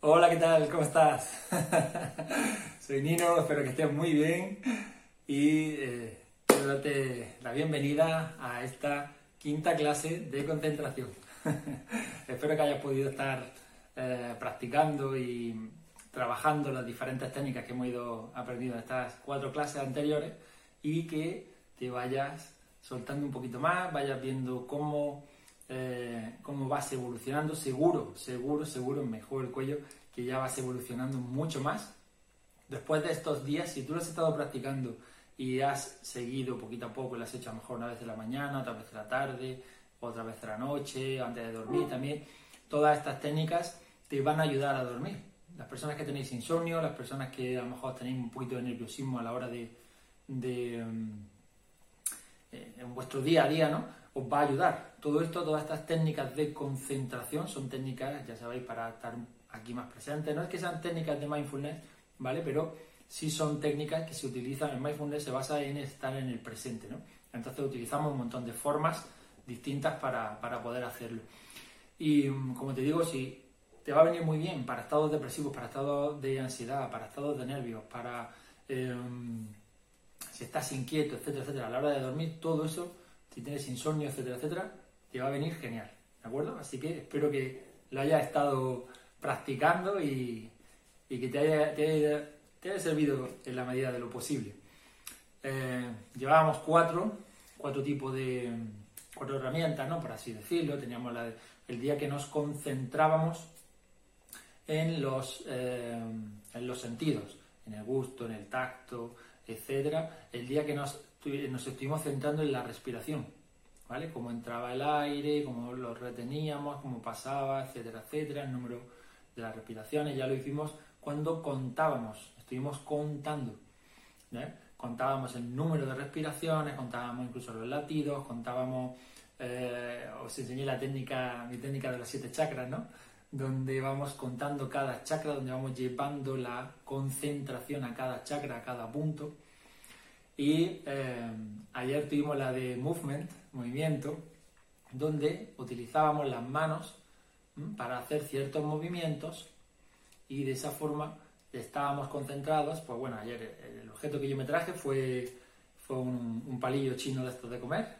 Hola, ¿qué tal? ¿Cómo estás? Soy Nino, espero que estés muy bien y eh, darte la bienvenida a esta quinta clase de concentración. espero que hayas podido estar eh, practicando y trabajando las diferentes técnicas que hemos ido aprendiendo en estas cuatro clases anteriores y que te vayas soltando un poquito más, vayas viendo cómo eh, cómo vas evolucionando, seguro, seguro, seguro, mejor el cuello, que ya vas evolucionando mucho más. Después de estos días, si tú lo has estado practicando y has seguido poquito a poco, lo has hecho a lo mejor una vez en la mañana, otra vez en la tarde, otra vez en la noche, antes de dormir también, todas estas técnicas te van a ayudar a dormir. Las personas que tenéis insomnio, las personas que a lo mejor tenéis un poquito de nerviosismo a la hora de, de mm, eh, en vuestro día a día, ¿no? Os va a ayudar. Todo esto, todas estas técnicas de concentración son técnicas, ya sabéis, para estar aquí más presente. No es que sean técnicas de mindfulness, ¿vale? Pero sí son técnicas que se utilizan en mindfulness, se basa en estar en el presente, ¿no? Entonces utilizamos un montón de formas distintas para, poder hacerlo. Y mm, como te digo, si te va a venir muy bien para estados depresivos, para estados de ansiedad, para estados de nervios, para em, si estás inquieto, etcétera, etcétera, a la hora de dormir, todo eso si tienes insomnio, etcétera, etcétera, te va a venir genial, ¿de acuerdo? Así que espero que lo hayas estado practicando y, que te haya, te, servido en la medida de lo posible. Eh, llevábamos cuatro, cuatro tipos de, cuatro herramientas, ¿no? Por así decirlo. Teníamos el día que nos concentrábamos en los, eh, en los sentidos, en el gusto, en el tacto, etcétera. El día que nos nos estuvimos centrando en la respiración, ¿vale? Cómo entraba el aire, cómo lo reteníamos, cómo pasaba, etcétera, etcétera, el número de las respiraciones, ya lo hicimos cuando contábamos, estuvimos contando, Contábamos el número de respiraciones, contábamos incluso los latidos, contábamos, eh, os enseñé la técnica, mi técnica de los siete chakras, ¿no? Donde vamos contando cada chakra, donde vamos llevando la concentración a cada chakra, a cada punto y eh, ayer tuvimos la de movement, movimiento, donde utilizábamos las manos para hacer ciertos movimientos y de esa forma estábamos concentrados. Pues bueno, ayer el objeto que yo me traje fue, fue un, palillo chino de estos de comer,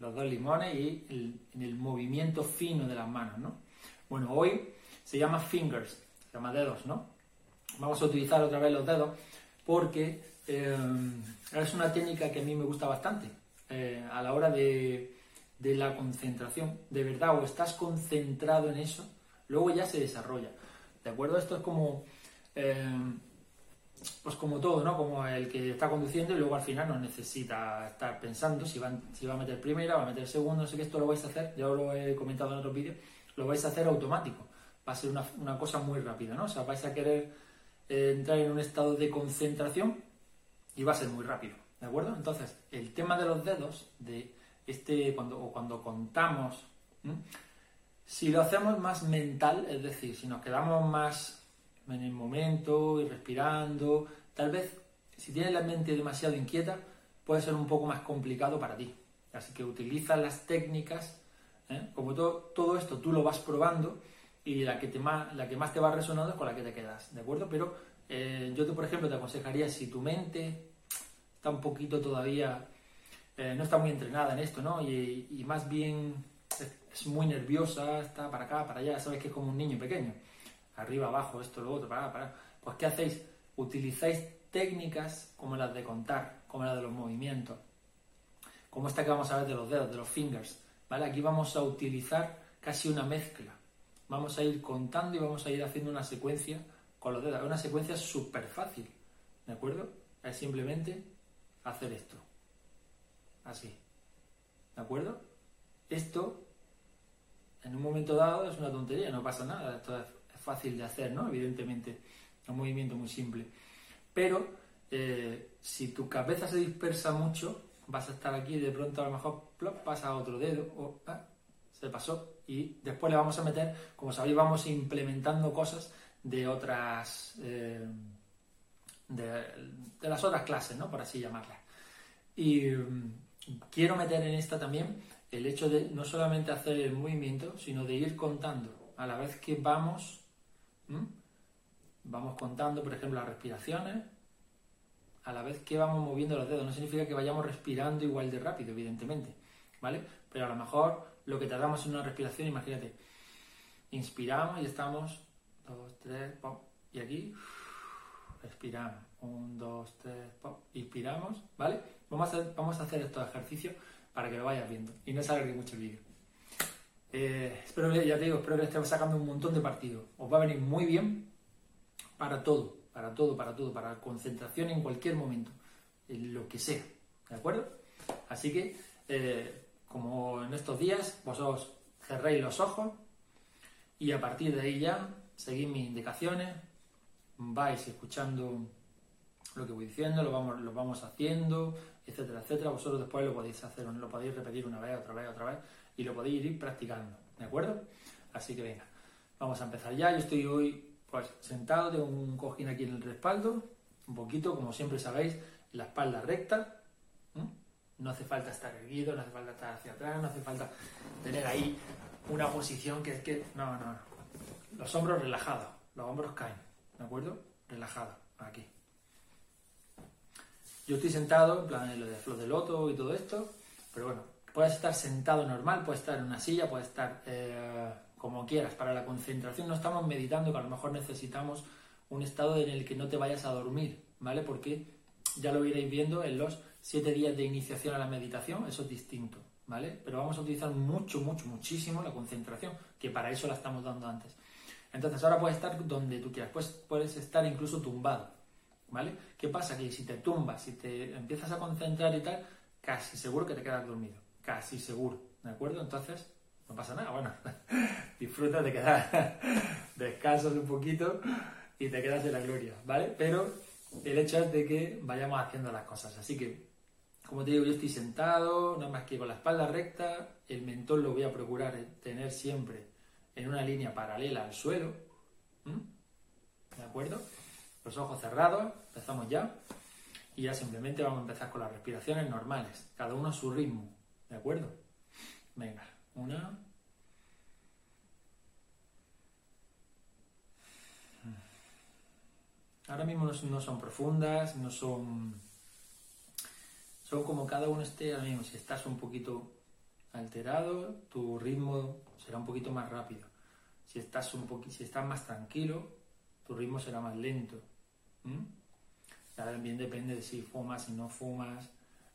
los dos limones y el, el, movimiento fino de las manos, ¿no? Bueno, hoy se llama fingers, se llama dedos, ¿no? Vamos a utilizar otra vez los dedos porque eh, es una técnica que a mí me gusta bastante eh, a la hora de, la concentración. De verdad, o estás concentrado en eso, luego ya se desarrolla. ¿De acuerdo? Esto es como, eh, pues como todo, ¿no? Como el que está conduciendo y luego al final no necesita estar pensando si va, si va a meter primera, va a meter segunda, no sé qué, esto lo vais a hacer, ya lo he comentado en otros vídeos, lo vais a hacer automático. Va a ser una, una cosa muy rápida, ¿no? O sea, vais a querer entrar en un estado de concentración y va a ser muy rápido, ¿de acuerdo? Entonces, el tema de los dedos, de este, cuando, o cuando contamos, si lo hacemos más mental, es decir, si nos quedamos más en el momento y respirando, tal vez si tienes la mente demasiado inquieta, puede ser un poco más complicado para ti. Así que utiliza las técnicas, ¿eh? como todo, todo esto tú lo vas probando y la que, más, la que más te va resonando es con la que te quedas, ¿de acuerdo? Pero eh, yo, te, por ejemplo, te aconsejaría si tu mente está un poquito todavía, eh, no está muy entrenada en esto, ¿no? Y, más bien es, muy nerviosa, está para acá, para allá, sabes que es como un niño pequeño, arriba, abajo, esto, lo otro, para, para. Pues ¿qué hacéis? Utilizáis técnicas como las de contar, como las de los movimientos, como esta que vamos a ver de los dedos, de los fingers, ¿vale? Aquí vamos a utilizar casi una mezcla. Vamos a ir contando y vamos a ir haciendo una secuencia con los dedos. Una secuencia súper fácil, ¿de acuerdo? Es simplemente hacer esto. Así. ¿De acuerdo? Esto, en un momento dado, es una tontería, no pasa nada. Esto es, fácil de hacer, ¿no? Evidentemente, un movimiento muy simple. Pero eh, si tu cabeza se dispersa mucho, vas a estar aquí y de pronto a lo mejor pasa a otro dedo o ah, se pasó y después le vamos a meter, como sabéis, vamos implementando cosas de otras eh, de, las otras clases, ¿no? Por así llamarlas. Y mm, quiero meter en esta también el hecho de no solamente hacer el movimiento, sino de ir contando a la vez que vamos Vamos contando, por ejemplo, las respiraciones a la vez que vamos moviendo los dedos. No significa que vayamos respirando igual de rápido, evidentemente, ¿vale? Pero a lo mejor lo que tardamos en una respiración, imagínate, inspiramos y estamos, dos, tres, pop, y aquí respiramos, un, dos, tres, inspiramos, ¿vale? Vamos a, vamos a hacer estos ejercicios para que lo vayas viendo y no alargue mucho el vídeo. Eh, espero ya te digo, espero que estemos sacando un montón de partidos. Os va a venir muy bien para todo, para todo, para todo, para concentración en cualquier momento, en lo que sea, ¿de acuerdo? Así que, eh, como en estos días, vosotros cerréis los ojos y a partir de ahí ya seguís mis indicaciones, vais escuchando lo que voy diciendo, lo vamos, lo vamos haciendo, etcétera, etcétera. Vosotros después lo podéis hacer, lo podéis repetir una vez, otra vez, otra vez y lo podéis ir practicando, ¿de acuerdo? Así que venga, vamos a empezar ya. Yo estoy hoy pues sentado, tengo un cojín aquí en el respaldo, un poquito, como siempre sabéis, la espalda recta. No hace falta estar erguido, no hace falta estar hacia atrás, no hace falta tener ahí una posición que es que. No, no, no. Los hombros relajados, los hombros caen, ¿de acuerdo? Relajados, aquí. Yo estoy sentado, en plan lo de flor de loto y todo esto, pero bueno, puedes estar sentado normal, puedes estar en una silla, puedes estar eh, como quieras. Para la concentración no estamos meditando, que a lo mejor necesitamos un estado en el que no te vayas a dormir, ¿vale? Porque ya lo iréis viendo en los siete días de iniciación a la meditación, eso es distinto, ¿vale? Pero vamos a utilizar mucho, mucho, muchísimo la concentración, que para eso la estamos dando antes. Entonces ahora puedes estar donde tú quieras, pues puedes estar incluso tumbado, ¿vale? ¿Qué pasa? Que si te tumbas, si te empiezas a concentrar y tal, casi seguro que te quedas dormido, casi seguro, ¿de acuerdo? Entonces no pasa nada, bueno, disfruta, te quedas, descansas un poquito y te quedas de la gloria, ¿vale? Pero el hecho es de que vayamos haciendo las cosas, así que, como te digo, yo estoy sentado, nada más que con la espalda recta, el mentón lo voy a procurar tener siempre en una línea paralela al suelo, ¿de acuerdo? Los ojos cerrados, empezamos ya, y ya simplemente vamos a empezar con las respiraciones normales, cada uno a su ritmo, ¿de acuerdo? Venga. Una. Ahora mismo no son profundas, no son... Son como cada uno esté ahora mismo. Si estás un poquito alterado, tu ritmo será un poquito más rápido. Si estás, un poquito, si estás más tranquilo, tu ritmo será más lento. También depende de si fumas, si no fumas,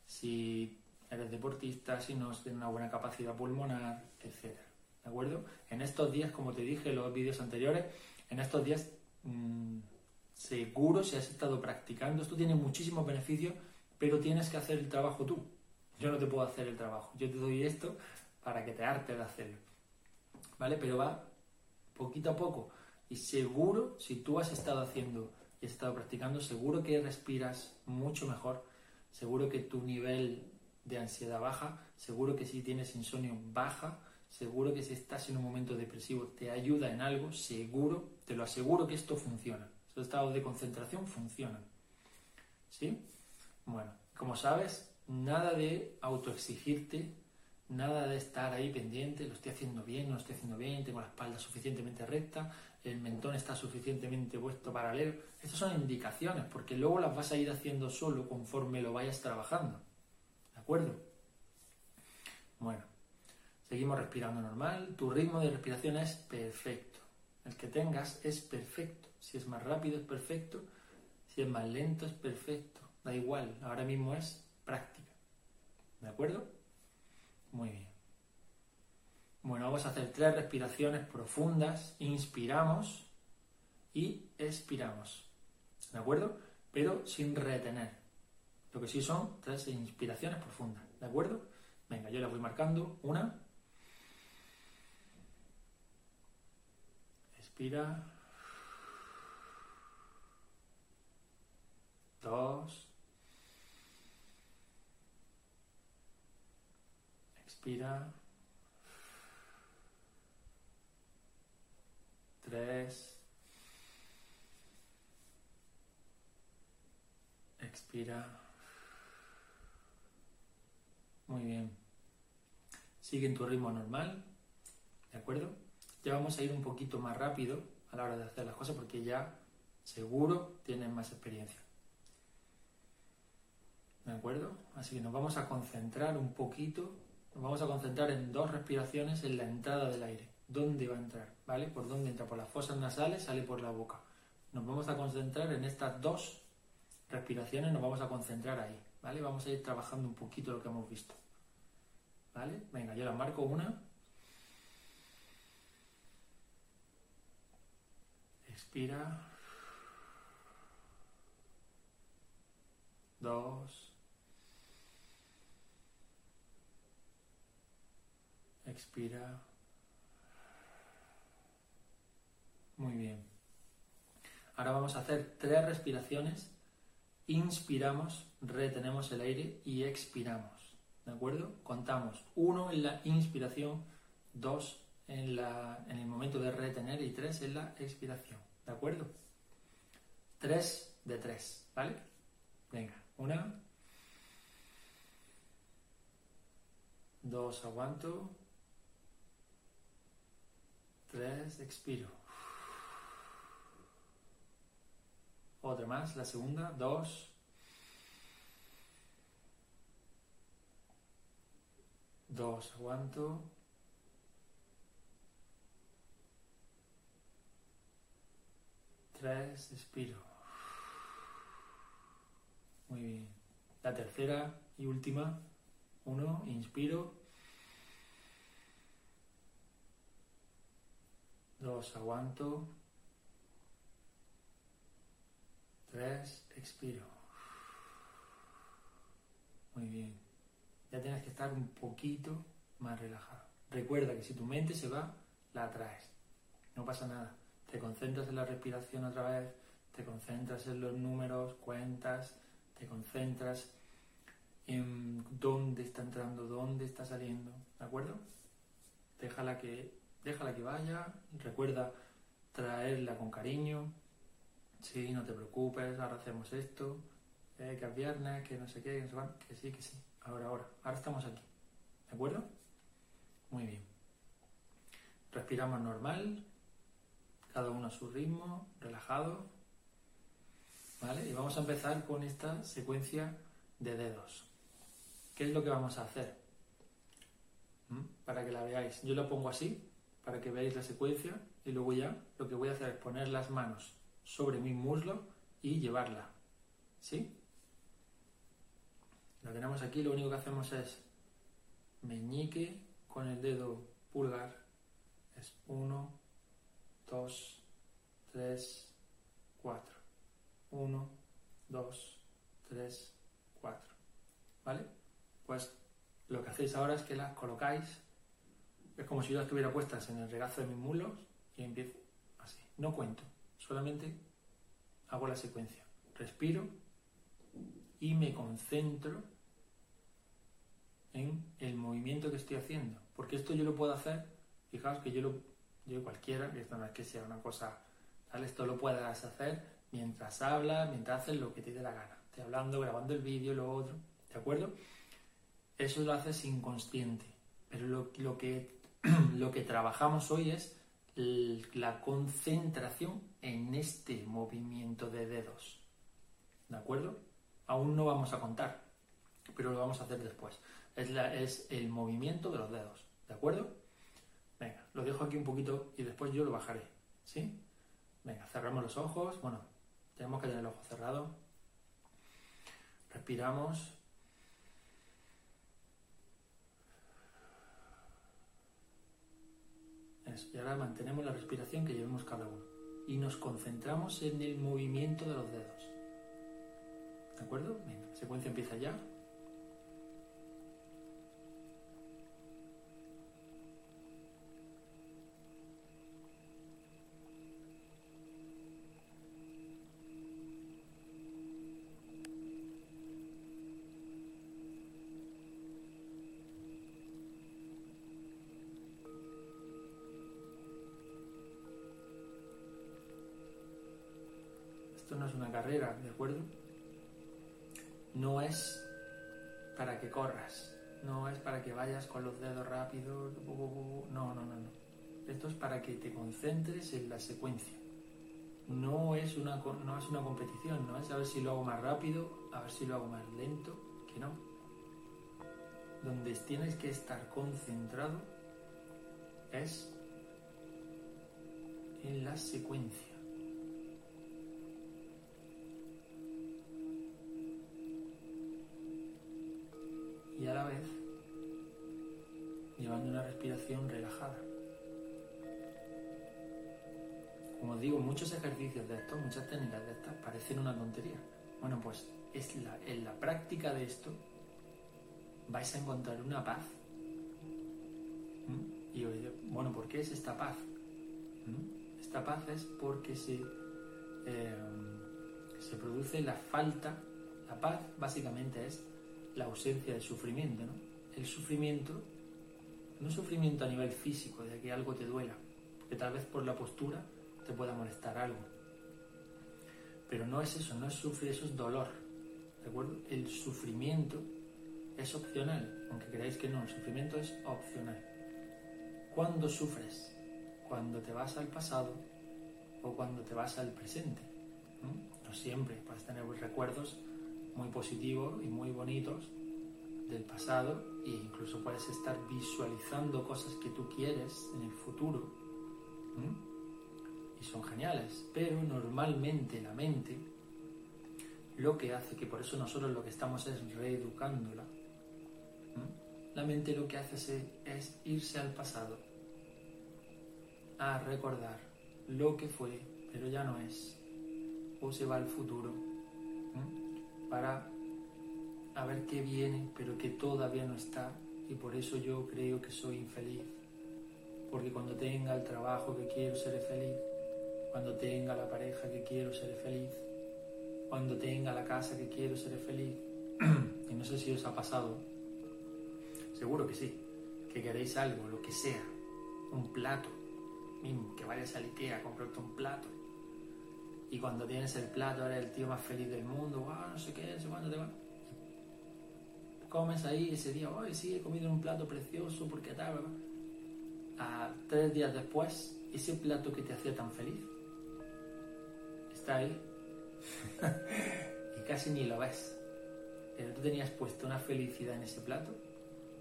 si eres deportista, si no tienes una buena capacidad pulmonar, etc. ¿De acuerdo? En estos días, como te dije en los vídeos anteriores, en estos días mmm, seguro si has estado practicando, esto tiene muchísimos beneficios, pero tienes que hacer el trabajo tú. Yo no te puedo hacer el trabajo, yo te doy esto para que te arte de hacerlo. ¿Vale? Pero va poquito a poco. Y seguro, si tú has estado haciendo y has estado practicando, seguro que respiras mucho mejor, seguro que tu nivel de ansiedad baja, seguro que si tienes insomnio baja, seguro que si estás en un momento depresivo te ayuda en algo, seguro, te lo aseguro que esto funciona. Estos estados de concentración funcionan. ¿Sí? Bueno, como sabes, nada de autoexigirte, nada de estar ahí pendiente, lo estoy haciendo bien, no lo estoy haciendo bien, tengo la espalda suficientemente recta, el mentón está suficientemente puesto paralelo. Estas son indicaciones, porque luego las vas a ir haciendo solo conforme lo vayas trabajando acuerdo? Bueno, seguimos respirando normal. Tu ritmo de respiración es perfecto. El que tengas es perfecto. Si es más rápido es perfecto. Si es más lento es perfecto. Da igual, ahora mismo es práctica. ¿De acuerdo? Muy bien. Bueno, vamos a hacer tres respiraciones profundas. Inspiramos y expiramos. ¿De acuerdo? Pero sin retener. Lo que sí son tres inspiraciones profundas, ¿de acuerdo? Venga, yo las voy marcando. Una. Expira. Dos. Expira. Tres. Expira. Muy bien. Sigue en tu ritmo normal, ¿de acuerdo? Ya vamos a ir un poquito más rápido a la hora de hacer las cosas porque ya seguro tienes más experiencia. ¿De acuerdo? Así que nos vamos a concentrar un poquito, nos vamos a concentrar en dos respiraciones en la entrada del aire. ¿Dónde va a entrar? ¿Vale? ¿Por dónde entra? Por las fosas nasales, sale por la boca. Nos vamos a concentrar en estas dos respiraciones, nos vamos a concentrar ahí. ¿Vale? Vamos a ir trabajando un poquito lo que hemos visto. ¿Vale? Venga, yo la marco una. Expira. Dos. Expira. Muy bien. Ahora vamos a hacer tres respiraciones. Inspiramos, retenemos el aire y expiramos. ¿De acuerdo? Contamos uno en la inspiración, dos en, la, en el momento de retener y tres en la expiración. ¿De acuerdo? Tres de tres, ¿vale? Venga, una. Dos, aguanto. Tres, expiro. Otra más, la segunda, dos. Dos, aguanto. Tres, expiro. Muy bien. La tercera y última. Uno, inspiro. Dos, aguanto. Tres, expiro. Muy bien. Ya tienes que estar un poquito más relajado. Recuerda que si tu mente se va, la atraes. No pasa nada. Te concentras en la respiración otra vez, te concentras en los números, cuentas, te concentras en dónde está entrando, dónde está saliendo, ¿de acuerdo? Déjala que déjala que vaya, recuerda traerla con cariño, sí, no te preocupes, ahora hacemos esto, eh, que es viernes, que no sé qué, que, no que sí, que sí, ahora, ahora, ahora estamos aquí, ¿de acuerdo? Muy bien. Respiramos normal, cada uno a su ritmo, relajado, ¿vale? Y vamos a empezar con esta secuencia de dedos. ¿Qué es lo que vamos a hacer? ¿Mm? Para que la veáis. Yo la pongo así, para que veáis la secuencia y luego ya lo que voy a hacer es poner las manos sobre mi muslo y llevarla. ¿Sí? La tenemos aquí, lo único que hacemos es meñique con el dedo pulgar. Es 1, 2, 3, 4. 1, 2, 3, 4. ¿Vale? Pues lo que hacéis ahora es que las colocáis es como si yo estuviera puestas en el regazo de mis mulos y empiezo así. No cuento, solamente hago la secuencia. Respiro y me concentro en el movimiento que estoy haciendo. Porque esto yo lo puedo hacer, fijaos que yo lo, yo cualquiera, que esto no es que sea una cosa, ¿vale? Esto lo puedas hacer mientras hablas, mientras haces lo que te dé la gana. Estoy hablando, grabando el vídeo, lo otro, ¿de acuerdo? Eso lo haces inconsciente. Pero lo, lo que lo que trabajamos hoy es la concentración en este movimiento de dedos. ¿De acuerdo? Aún no vamos a contar, pero lo vamos a hacer después. Es, es el movimiento de los dedos. ¿De acuerdo? Venga, lo dejo aquí un poquito y después yo lo bajaré. ¿Sí? Venga, cerramos los ojos. Bueno, tenemos que tener el ojo cerrado. Respiramos. Y ahora mantenemos la respiración que llevemos cada uno. Y nos concentramos en el movimiento de los dedos. ¿De acuerdo? La secuencia empieza ya. No es una carrera, ¿de acuerdo? No es para que corras, no es para que vayas con los dedos rápidos, no, no, no, no. Esto es para que te concentres en la secuencia. no es, una, no es una competición, no es a ver si lo hago más rápido, a ver si lo hago más lento, que no. Donde tienes que estar concentrado es en la secuencia. Y a la vez llevando una respiración relajada. Como digo, muchos ejercicios de estos, muchas técnicas de estas parecen una tontería. Bueno, pues es en la práctica de esto vais a encontrar una paz. ¿Mm? Y bueno, ¿por qué es esta paz? ¿Mm? Esta paz es porque se, eh, se produce la falta, la paz básicamente es la ausencia de sufrimiento. ¿no? El sufrimiento no sufrimiento a nivel físico, de que algo te duela, que tal vez por la postura te pueda molestar algo. Pero no es eso, no es sufrir, eso es dolor. ¿De acuerdo? El sufrimiento es opcional, aunque creáis que no, el sufrimiento es opcional. ¿Cuándo sufres? Cuando te vas al pasado o cuando te vas al presente. No, no siempre, puedes tener recuerdos muy positivos y muy bonitos del pasado e incluso puedes estar visualizando cosas que tú quieres en el futuro y son geniales, pero normalmente la mente lo que hace, que por eso nosotros lo que estamos es reeducándola, la mente lo que hace es, irse al pasado, a recordar lo que fue, pero ya no es, o se va al futuro, para a ver qué viene, pero que todavía no está, y por eso yo creo que soy infeliz. Porque cuando tenga el trabajo que quiero, seré feliz. Cuando tenga la pareja que quiero, seré feliz. Cuando tenga la casa que quiero, seré feliz. y no sé si os ha pasado. Seguro que sí. Que queréis algo, lo que sea. Un plato. Que vayas a Ikea a comprarte un plato. Y cuando tienes el plato, eres el tío más feliz del mundo. Wow, no sé qué, no sé cuándo te va comes ahí ese día, hoy sí, he comido un plato precioso porque tal, a tres días después, ese plato que te hacía tan feliz está ahí y casi ni lo ves. Pero tú tenías puesto una felicidad en ese plato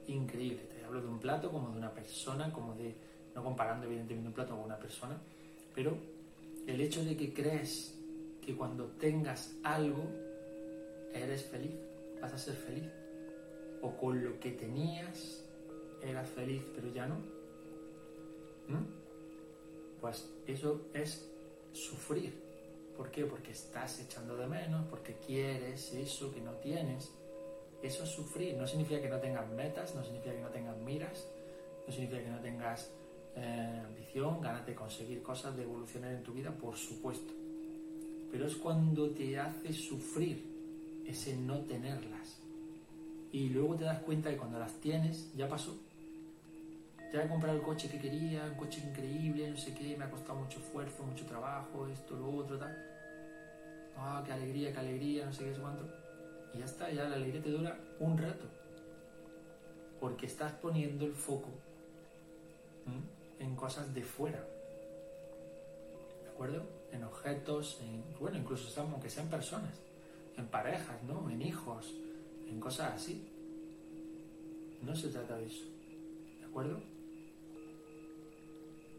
increíble. Te hablo de un plato como de una persona, como de, no comparando evidentemente un plato con una persona, pero el hecho de que crees que cuando tengas algo eres feliz, vas a ser feliz o con lo que tenías eras feliz pero ya no, ¿Mm? pues eso es sufrir. ¿Por qué? Porque estás echando de menos, porque quieres eso que no tienes. Eso es sufrir. No significa que no tengas metas, no significa que no tengas miras, no significa que no tengas ambición, ganas de conseguir cosas, de evolucionar en tu vida, por supuesto. Pero es cuando te hace sufrir ese no tenerlas y luego te das cuenta que cuando las tienes ya pasó. Ya he comprado el coche que quería, un coche increíble, no sé qué, me ha costado mucho esfuerzo, mucho trabajo, esto, lo otro, tal. Ah, qué alegría, qué alegría, no sé qué, cuánto. Y ya está, ya la alegría te dura un rato. Porque estás poniendo el foco en cosas de fuera. ¿De acuerdo? En objetos, en, bueno, incluso aunque sean personas, en parejas, ¿no? En hijos, en cosas así. No se trata de eso. ¿De acuerdo?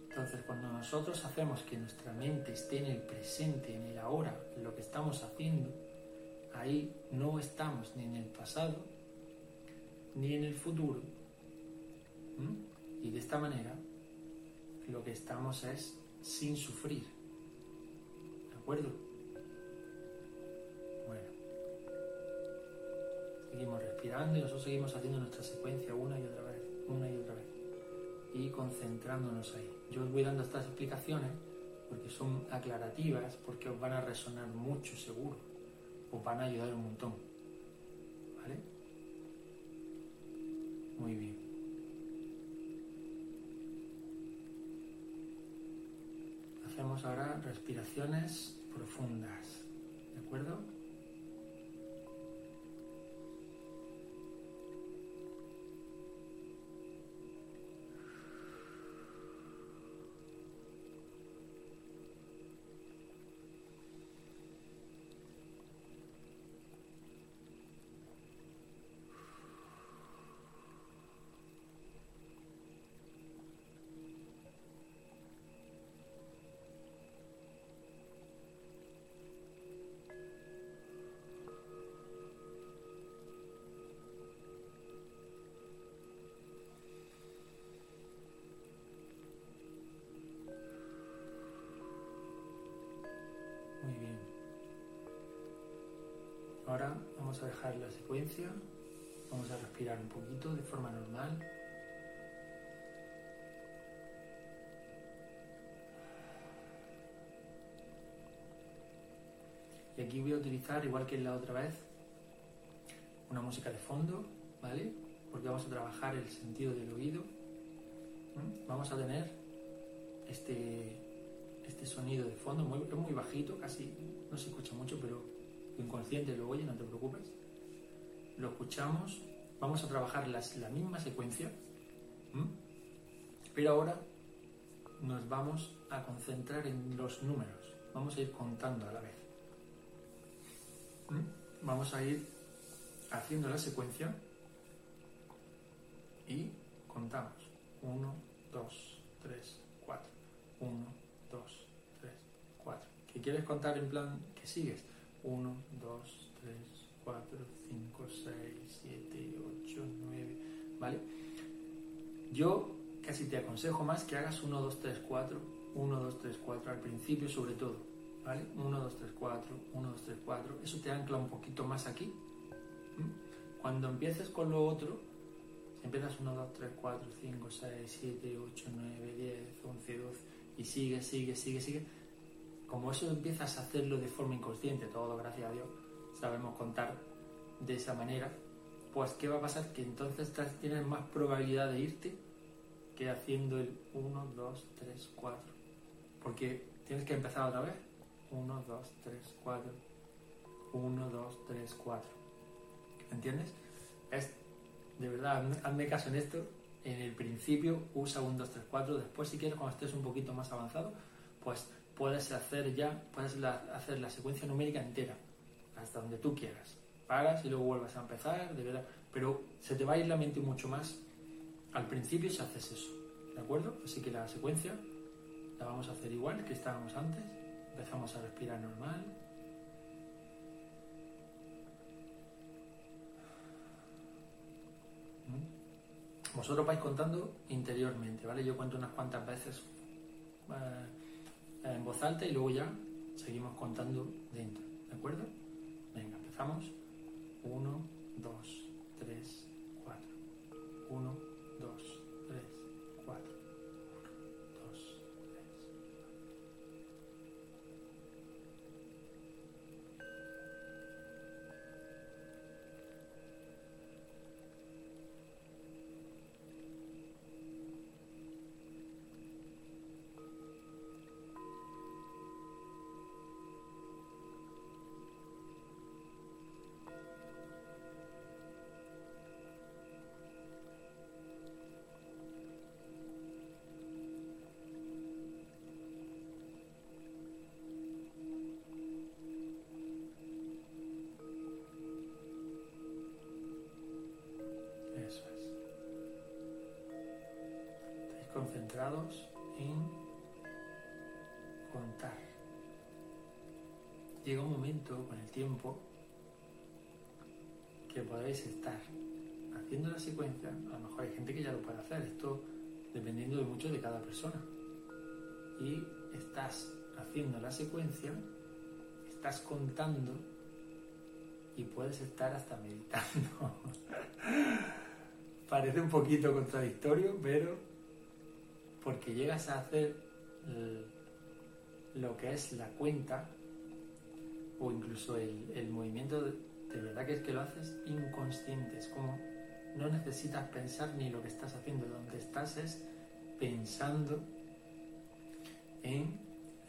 Entonces, cuando nosotros hacemos que nuestra mente esté en el presente, en el ahora, lo que estamos haciendo, ahí no estamos ni en el pasado, ni en el futuro. Y de esta manera, lo que estamos es sin sufrir. ¿De acuerdo? Seguimos respirando y nosotros seguimos haciendo nuestra secuencia una y otra vez, una y otra vez. Y concentrándonos ahí. Yo os voy dando estas explicaciones porque son aclarativas, porque os van a resonar mucho seguro, os van a ayudar un montón. ¿Vale? Muy bien. Hacemos ahora respiraciones profundas, ¿de acuerdo? Ahora vamos a dejar la secuencia. Vamos a respirar un poquito de forma normal. Y aquí voy a utilizar, igual que la otra vez, una música de fondo, ¿vale? Porque vamos a trabajar el sentido del oído. Vamos a tener este, este sonido de fondo, muy, muy bajito, casi no se escucha mucho, pero inconsciente lo oye, no te preocupes. Lo escuchamos, vamos a trabajar las, la misma secuencia, pero ahora nos vamos a concentrar en los números, vamos a ir contando a la vez. ¿Mm? Vamos a ir haciendo la secuencia y contamos. 1, 2, 3, 4. 1, 2, 3, 4. ¿Qué quieres contar en plan que sigues? 1, 2, 3, 4, 5, 6, 7, 8, 9. ¿Vale? Yo casi te aconsejo más que hagas 1, 2, 3, 4. 1, 2, 3, 4 al principio sobre todo ¿vale? 1, 2, 3, 4, 1, 2, 3, 4. Eso te ancla un poquito más aquí. Cuando empieces con lo otro, empiezas 1, 2, 3, 4, 5, 6, 7, 8, 9, 10, 11, 12 y sigue, sigue, sigue, sigue, como eso empiezas a hacerlo de forma inconsciente, todo gracias a Dios, sabemos contar de esa manera, pues ¿qué va a pasar? Que entonces tienes más probabilidad de irte que haciendo el 1, 2, 3, 4. Porque tienes que empezar otra vez. 1, 2, 3, 4. 1, 2, 3, 4. ¿Entiendes? Es, de verdad, hazme caso en esto. En el principio usa 1, 2, 3, 4. Después, si quieres, cuando estés un poquito más avanzado, pues puedes hacer ya, puedes hacer la secuencia numérica entera, hasta donde tú quieras. Paras y luego vuelves a empezar, de verdad. Pero se te va a ir la mente mucho más al principio si haces eso. ¿De acuerdo? Así que la secuencia la vamos a hacer igual que estábamos antes. Empezamos a respirar normal. Vosotros vais contando interiormente, ¿vale? Yo cuento unas cuantas veces eh, en voz alta y luego ya seguimos contando dentro, ¿de acuerdo? Venga, empezamos. 1, 2, 3, 4. 1, concentrados en contar. Llega un momento con el tiempo que podéis estar haciendo la secuencia, a lo mejor hay gente que ya lo puede hacer, esto dependiendo de mucho de cada persona. Y estás haciendo la secuencia, estás contando y puedes estar hasta meditando. Parece un poquito contradictorio, pero porque llegas a hacer lo que es la cuenta o incluso el, movimiento, de, verdad que es que lo haces inconsciente, es como no necesitas pensar ni lo que estás haciendo, donde estás es pensando en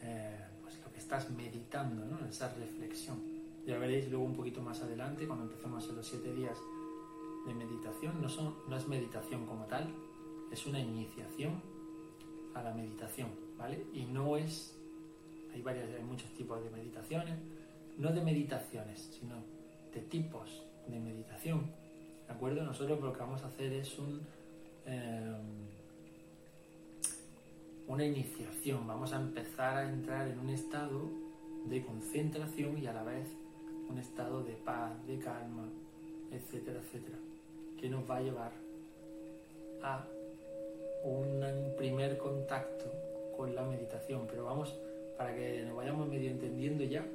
eh, pues lo que estás meditando, ¿no? esa reflexión. Ya veréis luego un poquito más adelante, cuando empecemos en los siete días de meditación, no, son, no es meditación como tal, es una iniciación a la meditación, ¿vale? Y no es, hay varias, hay muchos tipos de meditaciones, no de meditaciones, sino de tipos de meditación, ¿de acuerdo? Nosotros lo que vamos a hacer es em, una iniciación, vamos a empezar a entrar en un estado de concentración y a la vez un estado de paz, de calma, etcétera, etcétera, que nos va a llevar a un primer contacto con la meditación, pero vamos para que nos vayamos medio entendiendo ya,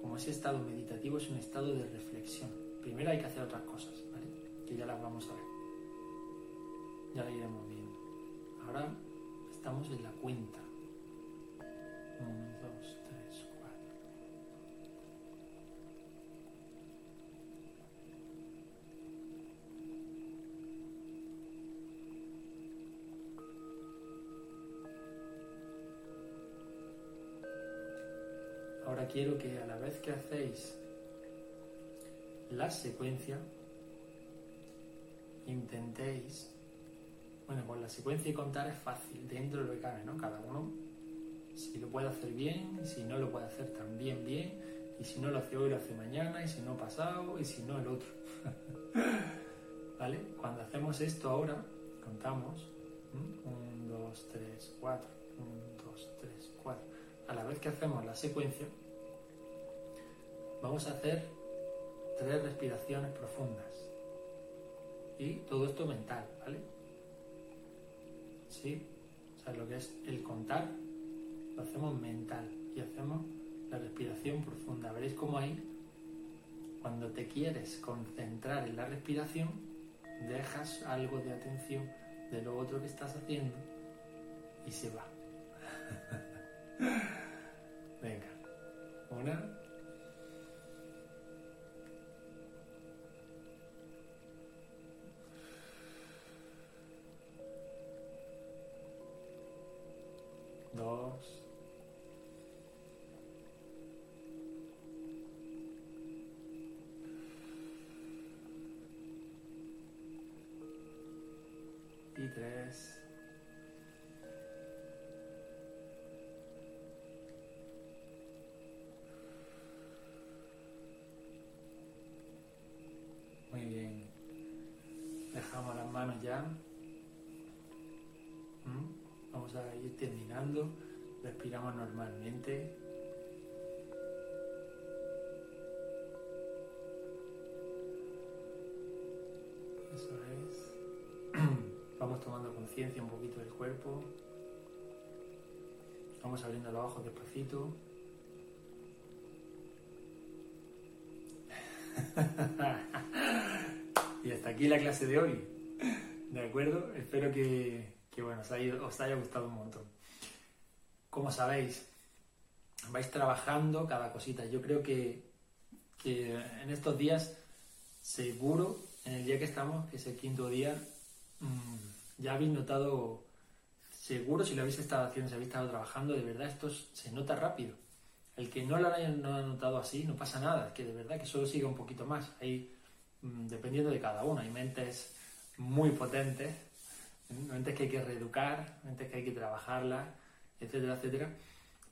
como ese estado meditativo es un estado de reflexión. Primero hay que hacer otras cosas, ¿vale? Que ya las vamos a ver. Ya las iremos viendo. Ahora estamos en la cuenta. Uno, dos, Ahora quiero que a la vez que hacéis la secuencia, intentéis, bueno, pues la secuencia y contar es fácil, dentro de lo que cabe, ¿no? Cada uno, si lo puede hacer bien, si no lo puede hacer también bien, y si no lo hace hoy, lo hace mañana, y si no pasado, y si no el otro. ¿Vale? Cuando hacemos esto ahora, contamos, 1, 2, 3, 4, 1, 2, 3, 4. A la vez que hacemos la secuencia, vamos a hacer tres respiraciones profundas. Y todo esto mental, ¿vale? ¿Sí? O sea, lo que es el contar, lo hacemos mental y hacemos la respiración profunda. Veréis cómo ahí, cuando te quieres concentrar en la respiración, dejas algo de atención de lo otro que estás haciendo y se va. Venga, una, dos, y tres. Muy bien. Dejamos las manos ya. Vamos a ir terminando. Respiramos normalmente. Eso es. Vamos tomando conciencia un poquito del cuerpo. Vamos abriendo los ojos despacito. y hasta aquí la clase de hoy. ¿De acuerdo? Espero que, bueno, os haya, os haya gustado un montón. Como sabéis, vais trabajando cada cosita. Yo creo que, que en estos días, seguro, en el día que estamos, que es el quinto día, mmm, ya habéis notado, seguro si lo habéis estado haciendo, si habéis estado trabajando, de verdad esto se nota rápido. El que no lo haya no notado así, no pasa nada, que de verdad que solo siga un poquito más. Hay, mmm, dependiendo de cada uno, hay mentes muy potentes, mentes que hay que reeducar, mentes que hay que trabajarlas, etcétera, etcétera.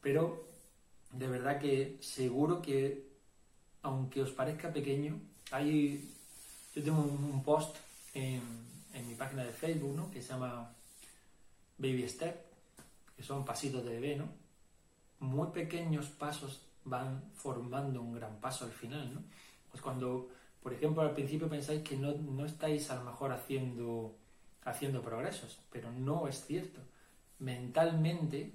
Pero de verdad que seguro que, aunque os parezca pequeño, hay, yo tengo un post en, en mi página de Facebook, ¿no? Que se llama Baby Step, que son pasitos de bebé, ¿no? Muy pequeños pasos van formando un gran paso al final, ¿no? Pues cuando, por ejemplo, al principio pensáis que no, no estáis a lo mejor haciendo, haciendo progresos, pero no es cierto. Mentalmente,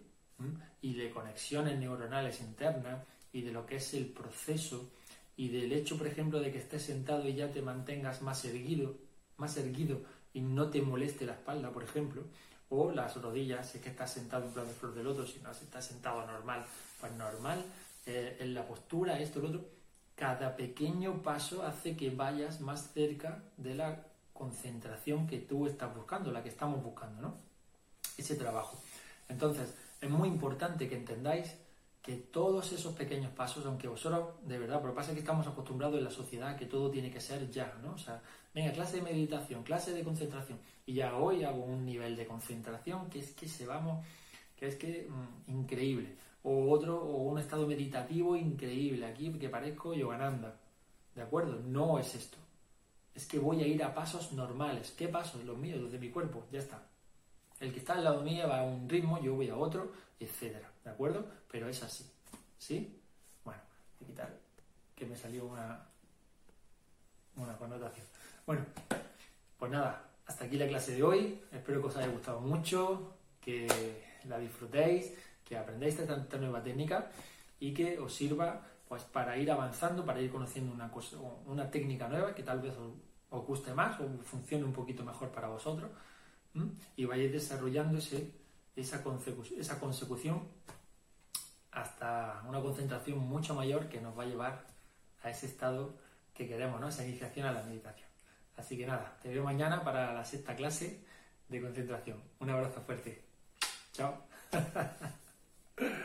y de conexiones neuronales internas, y de lo que es el proceso, y del hecho, por ejemplo, de que estés sentado y ya te mantengas más erguido, más erguido y no te moleste la espalda, por ejemplo, o las rodillas, si es que estás sentado en plan de flor del loto, si no, si estás sentado normal, pues normal, eh, en la postura, esto, lo otro, cada pequeño paso hace que vayas más cerca de la concentración que tú estás buscando, la que estamos buscando, ¿no? Ese trabajo. Entonces, es muy importante que entendáis que todos esos pequeños pasos, aunque vosotros, de verdad, pero pasa que estamos acostumbrados en la sociedad que todo tiene que ser ya, ¿no? O sea, venga, clase de meditación, clase de concentración, y ya hoy hago un nivel de concentración que es que se vamos, que es que mmm, increíble. O otro, o un estado meditativo increíble, aquí que parezco Yogananda, ¿de acuerdo? No es esto. Es que voy a ir a pasos normales. ¿Qué pasos? Los míos, los de mi cuerpo, ya está. El que está al lado mío va a un ritmo, yo voy a otro, etcétera. ¿De acuerdo? Pero es así. ¿Sí? Bueno, voy a quitar que me salió una, una connotación. Bueno, pues nada, hasta aquí la clase de hoy. Espero que os haya gustado mucho, que la disfrutéis, que aprendáis esta, nueva técnica y que os sirva pues para ir avanzando, para ir conociendo una, cosa, una técnica nueva que tal vez os, guste más o funcione un poquito mejor para vosotros y vayáis desarrollando esa, consecución, esa consecución hasta una concentración mucho mayor que nos va a llevar a ese estado que queremos, ¿no? esa iniciación a la meditación. Así que nada, te veo mañana para la sexta clase de concentración. Un abrazo fuerte. Chao.